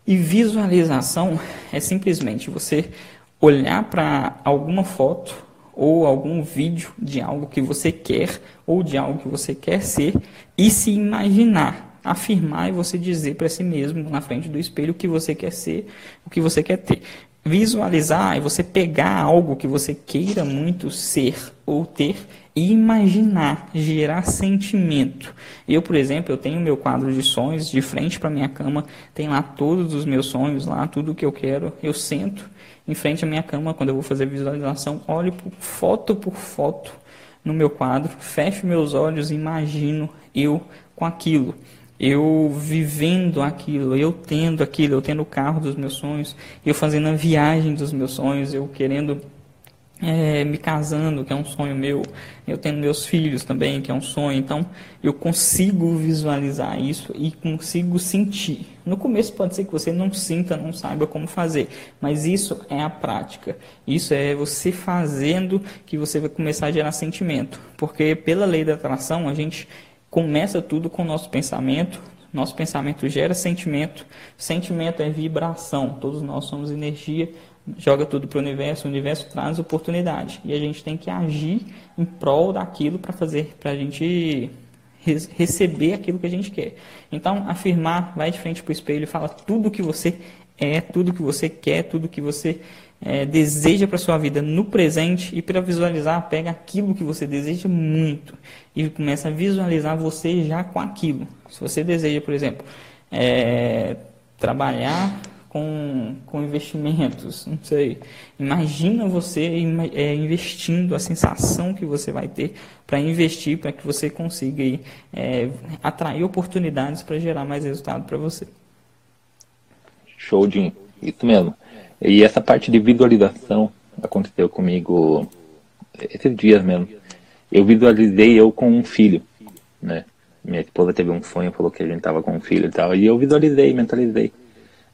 E visualização é simplesmente você olhar para alguma foto ou algum vídeo de algo que você quer ou de algo que você quer ser e se imaginar, afirmar e você dizer para si mesmo na frente do espelho o que você quer ser, o que você quer ter. Visualizar é você pegar algo que você queira muito ser ou ter e imaginar, gerar sentimento. Eu, por exemplo, eu tenho meu quadro de sonhos de frente para minha cama, tem lá todos os meus sonhos lá, tudo que eu quero. Eu sento em frente à minha cama quando eu vou fazer visualização, olho por, foto por foto no meu quadro, fecho meus olhos e imagino eu com aquilo. Eu vivendo aquilo, eu tendo aquilo, eu tendo o carro dos meus sonhos, eu fazendo a viagem dos meus sonhos, eu querendo é, me casando, que é um sonho meu, eu tendo meus filhos também, que é um sonho. Então, eu consigo visualizar isso e consigo sentir. No começo pode ser que você não sinta, não saiba como fazer, mas isso é a prática. Isso é você fazendo que você vai começar a gerar sentimento. Porque pela lei da atração, a gente começa tudo com o nosso pensamento, nosso pensamento gera sentimento, sentimento é vibração, todos nós somos energia, joga tudo para o universo, o universo traz oportunidade. E a gente tem que agir em prol daquilo para fazer, para a gente receber aquilo que a gente quer. Então, afirmar, vai de frente para o espelho e fala tudo que você é, tudo que você quer, tudo que você é, deseja para sua vida no presente e para visualizar, pega aquilo que você deseja muito e começa a visualizar você já com aquilo. Se você deseja, por exemplo, é, trabalhar com, com investimentos, não sei. Imagina você é, investindo, a sensação que você vai ter para investir, para que você consiga é, atrair oportunidades para gerar mais resultado para você. Show, de Isso mesmo. E essa parte de visualização aconteceu comigo esses dias mesmo. Eu visualizei eu com um filho, né? Minha esposa teve um sonho, falou que a gente tava com um filho e tal, e eu visualizei, mentalizei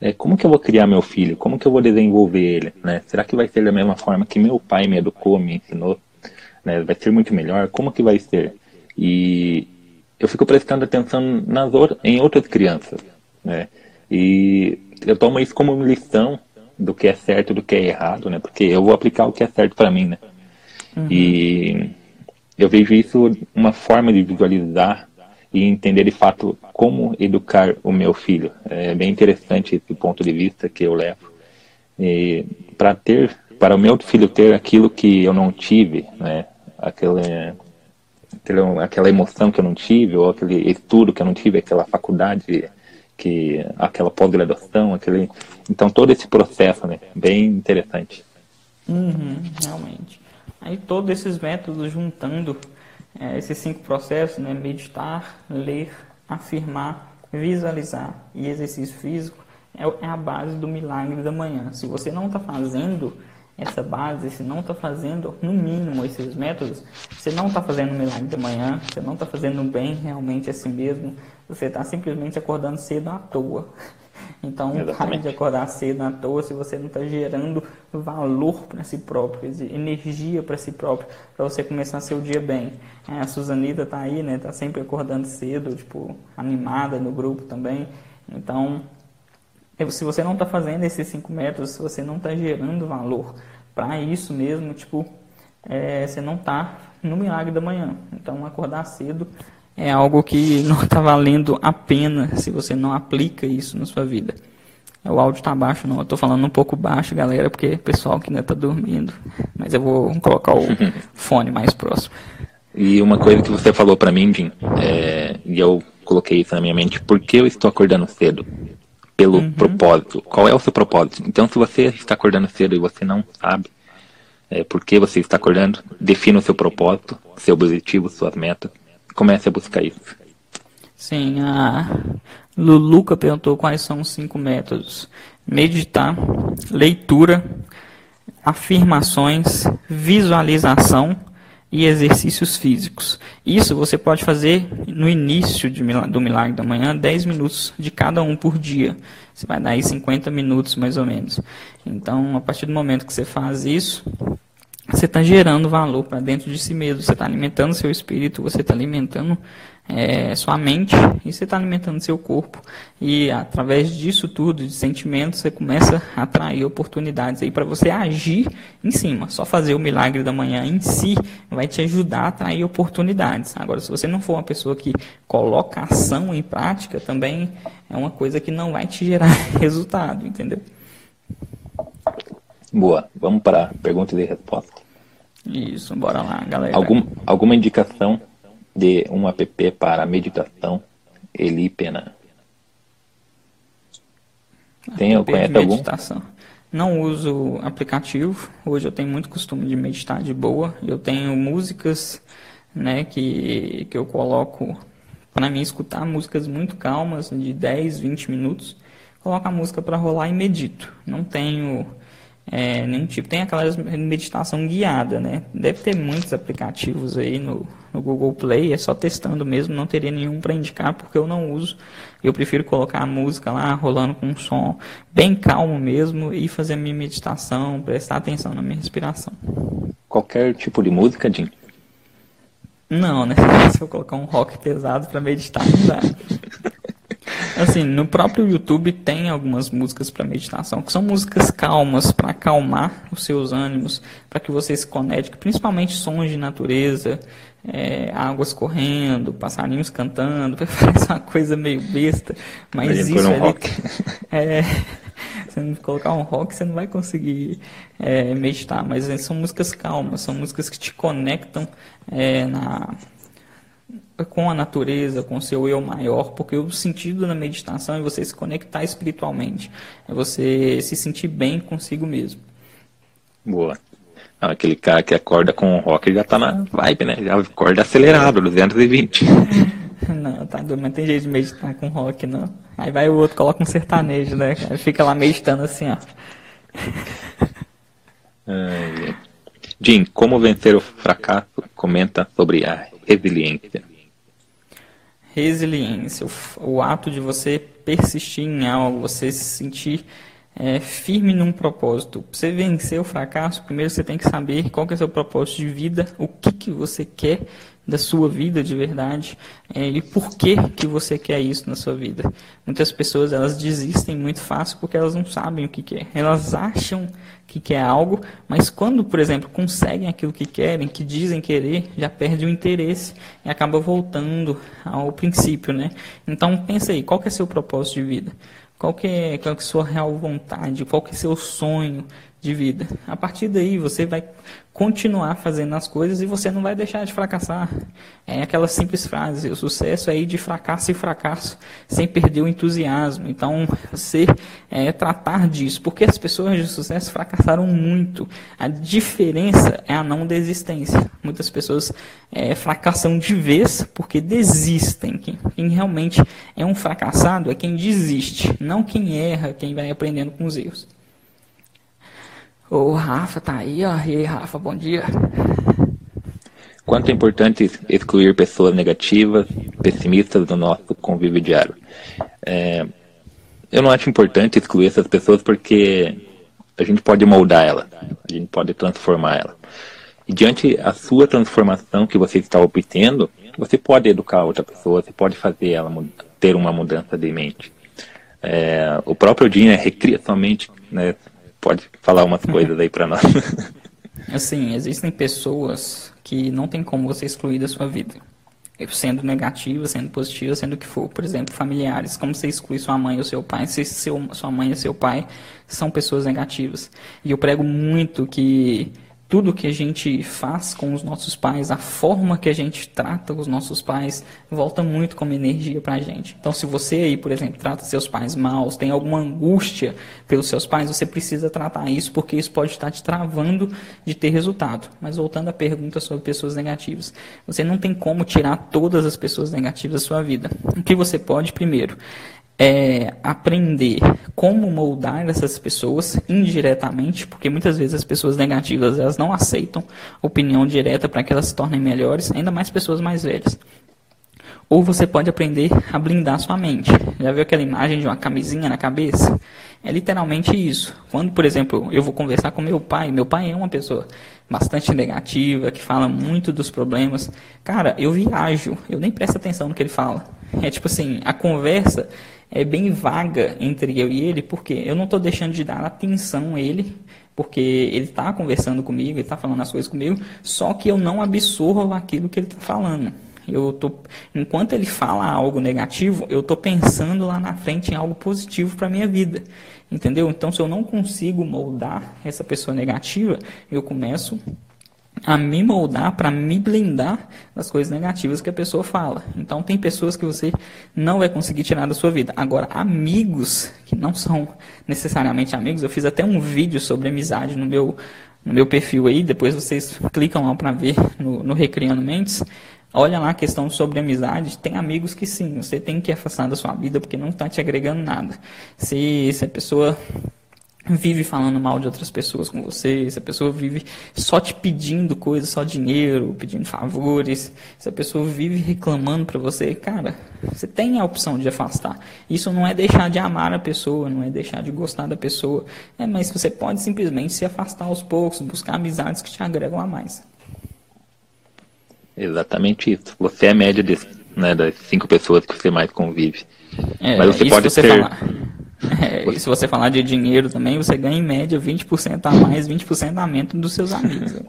é, como que eu vou criar meu filho? Como que eu vou desenvolver ele? Né? Será que vai ser da mesma forma que meu pai me educou, me ensinou? Né? Vai ser muito melhor? Como que vai ser? E eu fico prestando atenção nas, em outras crianças. Né? E eu tomo isso como lição do que é certo e do que é errado, né? Porque eu vou aplicar o que é certo para mim, né? Uhum. E eu vejo isso uma forma de visualizar e entender de fato como educar o meu filho. É bem interessante esse ponto de vista que eu levo. Para ter, para o meu filho ter aquilo que eu não tive, né? Aquele, aquela emoção que eu não tive, ou aquele estudo que eu não tive, aquela faculdade, que, aquela pós-graduação, aquele, então todo esse processo, né? Bem interessante. Uhum, realmente. Aí todos esses métodos juntando é, esses cinco processos, né? Meditar, ler, afirmar, visualizar e exercício físico é, é a base do milagre da manhã. Se você não está fazendo essa base, se não está fazendo, no mínimo, esses métodos, você não está fazendo o milagre da manhã, você não está fazendo bem realmente a si mesmo, você está simplesmente acordando cedo à toa. Então, pare de acordar cedo à toa se você não está gerando valor para si próprio, energia para si próprio, para você começar seu dia bem. É, a Suzanita está aí, né? Está sempre acordando cedo, tipo, animada no grupo também. Então, se você não está fazendo esses cinco métodos, se você não está gerando valor para isso mesmo, tipo, é, você não está no milagre da manhã. Então, acordar cedo é algo que não está valendo a pena se você não aplica isso na sua vida. O áudio está baixo, não. Eu estou falando um pouco baixo, galera, porque o pessoal que ainda está dormindo. Mas eu vou colocar o fone mais próximo. E uma coisa que você falou para mim, Jim, é, e eu coloquei isso na minha mente, por que eu estou acordando cedo? Pelo uhum. propósito. Qual é o seu propósito? Então, se você está acordando cedo e você não sabe é, por que você está acordando, defina o seu propósito, seu objetivo, suas metas comece a buscar isso. Sim, a Luluca perguntou quais são os cinco métodos: meditar, leitura, afirmações, visualização e exercícios físicos. Isso você pode fazer no início de, do Milagre da Manhã, 10 minutos de cada um por dia. Você vai dar aí 50 minutos mais ou menos. Então, a partir do momento que você faz isso, você está gerando valor para dentro de si mesmo, você está alimentando seu espírito, você está alimentando é, sua mente e você está alimentando seu corpo. E através disso tudo, de sentimentos, você começa a atrair oportunidades aí para você agir em cima. Só fazer o milagre da manhã em si vai te ajudar a atrair oportunidades. Agora, se você não for uma pessoa que coloca ação em prática, também é uma coisa que não vai te gerar resultado, entendeu? Boa, vamos para perguntas e respostas. Isso, bora lá, galera. Algum, alguma indicação de um app para meditação Eli Pena? Tem, app conhece algum? Meditação. Não uso aplicativo. Hoje eu tenho muito costume de meditar de boa. Eu tenho músicas, né, que, que eu coloco para mim escutar músicas muito calmas, de 10, 20 minutos. Coloco a música para rolar e medito. Não tenho é, nenhum tipo. Tem aquela meditação guiada, né? Deve ter muitos aplicativos aí no, no Google Play, é só testando mesmo, não teria nenhum para indicar porque eu não uso. Eu prefiro colocar a música lá rolando com um som bem calmo mesmo e fazer a minha meditação, prestar atenção na minha respiração. Qualquer tipo de música, Jim? Não, né? Se eu colocar um rock pesado para meditar, não dá. Assim, no próprio YouTube tem algumas músicas para meditação, que são músicas calmas para acalmar os seus ânimos, para que você se conecte, principalmente sons de natureza, é, águas correndo, passarinhos cantando, parece uma coisa meio besta, mas isso um rock. é, se não colocar um rock, você não vai conseguir é, meditar, mas são músicas calmas, são músicas que te conectam é, na com a natureza, com o seu eu maior, porque o sentido da meditação é você se conectar espiritualmente, é você se sentir bem consigo mesmo. Boa. aquele cara que acorda com o rock já tá na vibe, né? Já acorda acelerado, 220. Não, tá doido, mas tem jeito de meditar com rock, não. Aí vai o outro, coloca um sertanejo, né? Fica lá meditando assim, ó. Jim, como vencer o fracasso? Comenta sobre a resiliência resiliência, o, o, ato de você persistir em algo, você se sentir é, firme num propósito. Para você vencer o fracasso, primeiro você tem que saber qual que é o seu propósito de vida, o que, que você quer da sua vida de verdade é, e por que que você quer isso na sua vida. Muitas pessoas elas desistem muito fácil porque elas não sabem o que quer. Elas acham que quer algo, mas quando, por exemplo, conseguem aquilo que querem, que dizem querer, já perde o interesse e acaba voltando ao princípio, né? Então pensa aí, qual que é seu propósito de vida? Qual que é, qual que é a sua real vontade? Qual que é seu sonho? De vida. A partir daí você vai continuar fazendo as coisas e você não vai deixar de fracassar. É aquela simples frase: o sucesso é ir de fracasso em fracasso, sem perder o entusiasmo. Então, você é, tratar disso, porque as pessoas de sucesso fracassaram muito. A diferença é a não desistência. Muitas pessoas é, fracassam de vez porque desistem. Quem, quem realmente é um fracassado é quem desiste, não quem erra, quem vai aprendendo com os erros. O Rafa tá aí, ó. E aí, Rafa, bom dia. Quanto é importante excluir pessoas negativas, pessimistas do nosso convívio diário? É, eu não acho importante excluir essas pessoas porque a gente pode moldar ela, a gente pode transformar ela. E diante a sua transformação que você está obtendo, você pode educar outra pessoa, você pode fazer ela ter uma mudança de mente. É, o próprio Dinho recria sua mente né, pode falar umas coisas aí para nós. Assim, existem pessoas que não tem como você excluir da sua vida. Sendo negativa, sendo positiva, sendo o que for. Por exemplo, familiares. Como você exclui sua mãe ou seu pai? Se seu, sua mãe ou seu pai são pessoas negativas. E eu prego muito que tudo que a gente faz com os nossos pais, a forma que a gente trata os nossos pais, volta muito como energia para a gente. Então, se você aí, por exemplo, trata seus pais mal, tem alguma angústia pelos seus pais, você precisa tratar isso, porque isso pode estar te travando de ter resultado. Mas voltando à pergunta sobre pessoas negativas, você não tem como tirar todas as pessoas negativas da sua vida. O que você pode, primeiro, é, aprender como moldar essas pessoas indiretamente, porque muitas vezes as pessoas negativas elas não aceitam opinião direta para que elas se tornem melhores, ainda mais pessoas mais velhas. Ou você pode aprender a blindar sua mente. Já viu aquela imagem de uma camisinha na cabeça? É literalmente isso. Quando, por exemplo, eu vou conversar com meu pai, meu pai é uma pessoa bastante negativa, que fala muito dos problemas. Cara, eu viajo, eu nem presto atenção no que ele fala. É tipo assim, a conversa é bem vaga entre eu e ele, porque eu não estou deixando de dar atenção a ele, porque ele está conversando comigo, ele está falando as coisas comigo, só que eu não absorvo aquilo que ele está falando. Eu tô, enquanto ele fala algo negativo, eu estou pensando lá na frente em algo positivo para minha vida, entendeu? Então, se eu não consigo moldar essa pessoa negativa, eu começo a me moldar para me blindar das coisas negativas que a pessoa fala. Então tem pessoas que você não vai conseguir tirar da sua vida. Agora, amigos que não são necessariamente amigos, eu fiz até um vídeo sobre amizade no meu no meu perfil aí, depois vocês clicam lá para ver no, no Recriando Mentes. Olha lá a questão sobre amizade. Tem amigos que sim, você tem que afastar da sua vida porque não está te agregando nada. Se, se a pessoa vive falando mal de outras pessoas com você, se a pessoa vive só te pedindo coisas, só dinheiro, pedindo favores, se a pessoa vive reclamando para você, cara, você tem a opção de afastar. Isso não é deixar de amar a pessoa, não é deixar de gostar da pessoa, é, mas você pode simplesmente se afastar aos poucos, buscar amizades que te agregam a mais. Exatamente isso. Você é a média né, das cinco pessoas que você mais convive. É, mas você pode ter... Falar é, se você falar de dinheiro também, você ganha em média 20% a mais, 20% a menos dos seus amigos.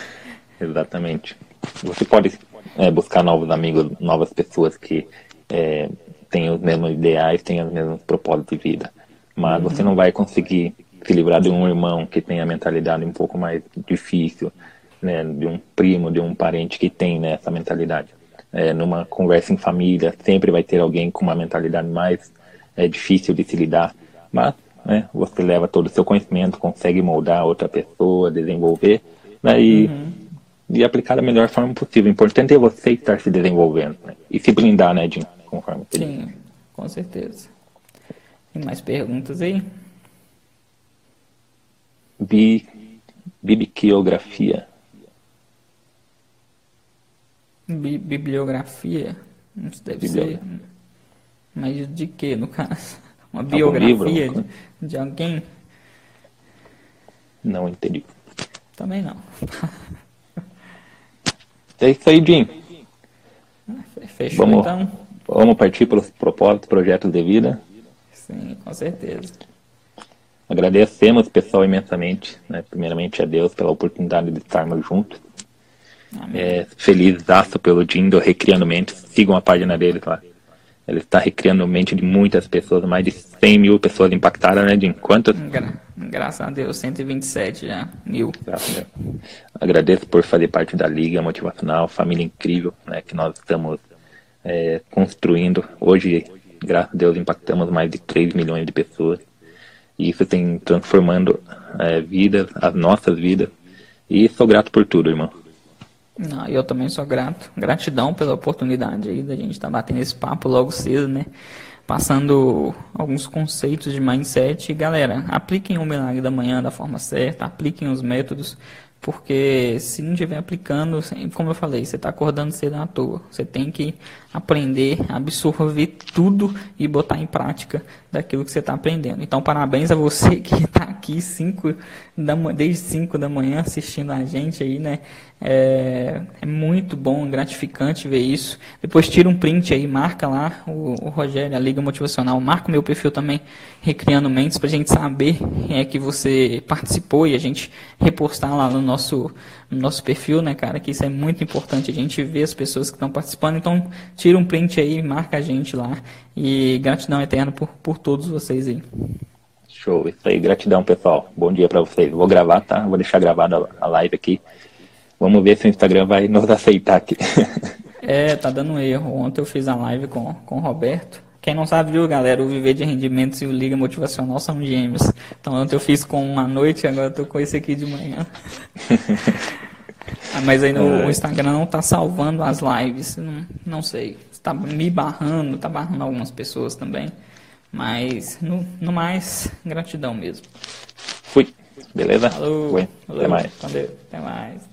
Exatamente. Você pode é, buscar novos amigos, novas pessoas que é, têm os mesmos ideais, têm os mesmos propósitos de vida. Mas uhum. você não vai conseguir se livrar de um irmão que tem a mentalidade um pouco mais difícil, né, de um primo, de um parente que tem né, essa mentalidade. É, numa conversa em família, sempre vai ter alguém com uma mentalidade mais é difícil de se lidar, mas né, você leva todo o seu conhecimento, consegue moldar outra pessoa, desenvolver, né, e, uhum. e aplicar da melhor forma possível. O importante é você estar se desenvolvendo né, e se blindar, né, Jim, conforme você Sim, diz. com certeza. Tem mais perguntas aí? Bi, bibliografia. Bi, bibliografia? Isso deve Bibliografia. ser mas de que, no caso? Uma biografia livro, de, de alguém? Não entendi. Também não. É isso aí, Jim. Fechou vamos, então? Vamos partir para os propósitos, projetos de vida? Sim, com certeza. Agradecemos, pessoal, imensamente, né? primeiramente a Deus pela oportunidade de estarmos juntos. É, feliz aço pelo Dindo Recriando Mentes. Sigam a página deles lá. Ele está recriando a mente de muitas pessoas, mais de 100 mil pessoas impactadas, né, de quantas? Graças a Deus, 127 já, mil. Graças a Deus. Agradeço por fazer parte da Liga Motivacional, família incrível né, que nós estamos é, construindo. Hoje, graças a Deus, impactamos mais de 3 milhões de pessoas. E isso tem transformando é, vidas, as nossas vidas. E sou grato por tudo, irmão. Não, eu também sou grato. Gratidão pela oportunidade aí da gente estar tá batendo esse papo logo cedo, né? Passando alguns conceitos de mindset. Galera, apliquem o milagre da manhã da forma certa, apliquem os métodos. Porque se não estiver aplicando, como eu falei, você está acordando cedo à toa. Você tem que aprender, absorver tudo e botar em prática daquilo que você está aprendendo. Então, parabéns a você que está aqui cinco da, desde 5 da manhã assistindo a gente aí, né? É, é, muito bom, gratificante ver isso. Depois tira um print aí, marca lá o, o Rogério, a Liga Motivacional, marca o meu perfil também, Recriando Mentes, para a gente saber é, que você participou e a gente repostar lá no nosso, no nosso perfil, né, cara? Que isso é muito importante, a gente ver as pessoas que estão participando. Então, tira um print aí, marca a gente lá. E gratidão eterna por, por todos vocês aí. Show, isso aí, gratidão pessoal. Bom dia para vocês. Vou gravar, tá? Vou deixar gravada a live aqui. Vamos ver se o Instagram vai nos aceitar aqui. é, tá dando erro. Ontem eu fiz a live com, com o Roberto. Quem não sabe, viu, galera? O Viver de Rendimentos e o Liga Motivacional são gêmeos. Então ontem eu fiz com uma noite, agora eu tô com esse aqui de manhã. ah, mas aí no, é. o Instagram não tá salvando as lives. Não, não sei. Está me barrando, tá barrando algumas pessoas também. Mas, no, no mais, gratidão mesmo. Fui. Beleza? Falou. Fui. Até mais. Valeu. Até mais.